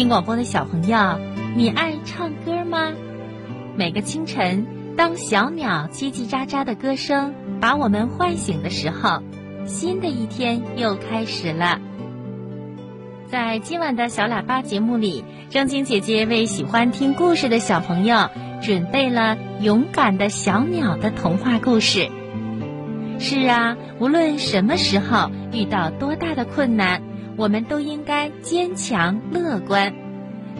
听广播的小朋友，你爱唱歌吗？每个清晨，当小鸟叽叽喳喳的歌声把我们唤醒的时候，新的一天又开始了。在今晚的小喇叭节目里，正晶姐姐为喜欢听故事的小朋友准备了《勇敢的小鸟》的童话故事。是啊，无论什么时候遇到多大的困难。我们都应该坚强乐观。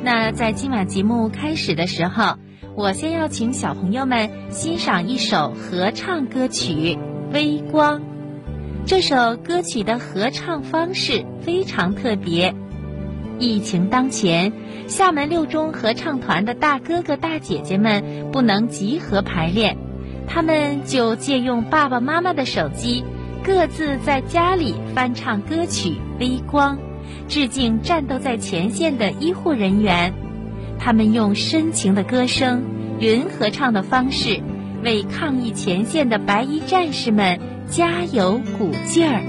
那在今晚节目开始的时候，我先要请小朋友们欣赏一首合唱歌曲《微光》。这首歌曲的合唱方式非常特别。疫情当前，厦门六中合唱团的大哥哥大姐姐们不能集合排练，他们就借用爸爸妈妈的手机。各自在家里翻唱歌曲《微光》，致敬战斗在前线的医护人员。他们用深情的歌声、云合唱的方式，为抗疫前线的白衣战士们加油鼓劲儿。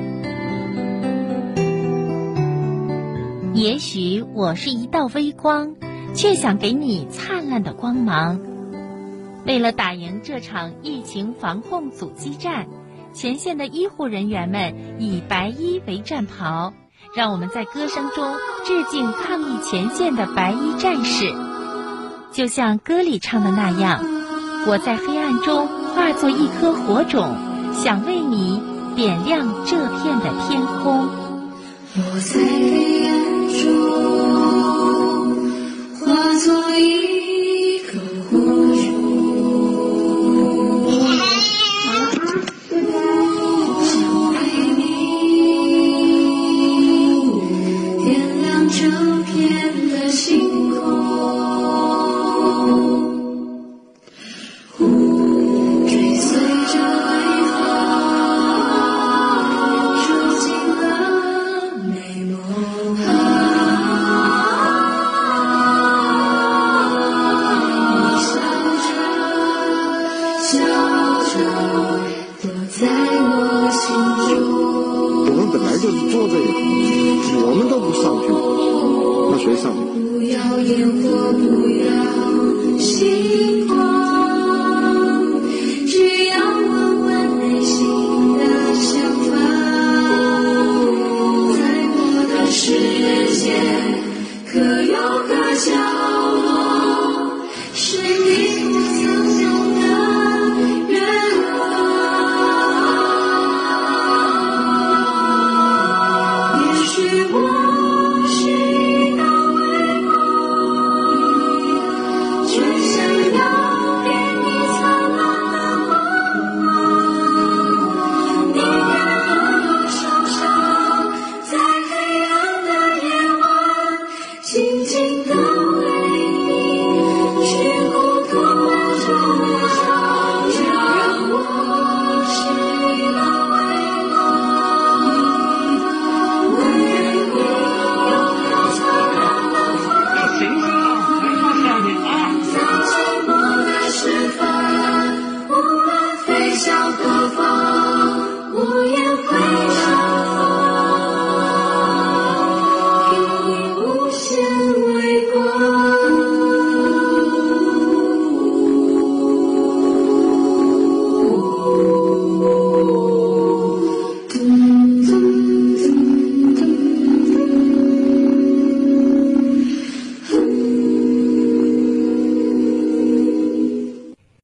也许我是一道微光，却想给你灿烂的光芒。为了打赢这场疫情防控阻击战。前线的医护人员们以白衣为战袍，让我们在歌声中致敬抗疫前线的白衣战士。就像歌里唱的那样，我在黑暗中化作一颗火种，想为你点亮这片的天空。我在黑暗中化作一。我们都不上去，那谁上去？不要烟火，不要。